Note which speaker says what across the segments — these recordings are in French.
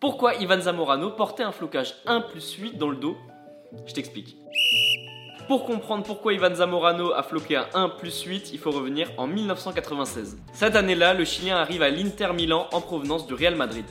Speaker 1: Pourquoi Ivan Zamorano portait un flocage 1 plus 8 dans le dos? Je t'explique. Pour comprendre pourquoi Ivan Zamorano a floqué un 1 plus 8, il faut revenir en 1996. Cette année-là, le Chilien arrive à l'Inter Milan en provenance du Real Madrid.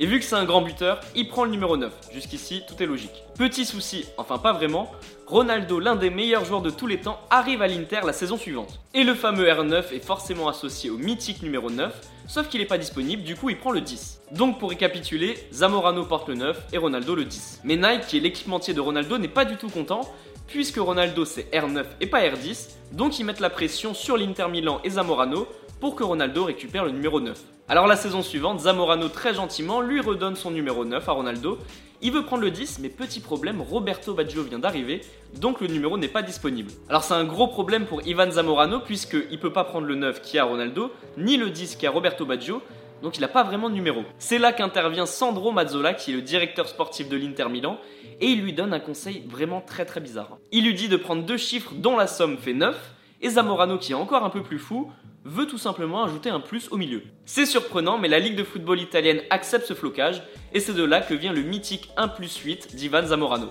Speaker 1: Et vu que c'est un grand buteur, il prend le numéro 9. Jusqu'ici, tout est logique. Petit souci, enfin pas vraiment, Ronaldo, l'un des meilleurs joueurs de tous les temps, arrive à l'Inter la saison suivante. Et le fameux R9 est forcément associé au mythique numéro 9, sauf qu'il n'est pas disponible, du coup il prend le 10. Donc pour récapituler, Zamorano porte le 9 et Ronaldo le 10. Mais Nike, qui est l'équipementier de Ronaldo, n'est pas du tout content, puisque Ronaldo c'est R9 et pas R10, donc ils mettent la pression sur l'Inter Milan et Zamorano pour que Ronaldo récupère le numéro 9. Alors la saison suivante, Zamorano très gentiment lui redonne son numéro 9 à Ronaldo. Il veut prendre le 10, mais petit problème, Roberto Baggio vient d'arriver, donc le numéro n'est pas disponible. Alors c'est un gros problème pour Ivan Zamorano, puisqu'il peut pas prendre le 9 qui a Ronaldo, ni le 10 qui a Roberto Baggio, donc il n'a pas vraiment de numéro. C'est là qu'intervient Sandro Mazzola, qui est le directeur sportif de l'Inter Milan, et il lui donne un conseil vraiment très très bizarre. Il lui dit de prendre deux chiffres dont la somme fait 9, et Zamorano, qui est encore un peu plus fou, veut tout simplement ajouter un plus au milieu. C'est surprenant, mais la Ligue de football italienne accepte ce flocage, et c'est de là que vient le mythique 1 plus 8 d'Ivan Zamorano.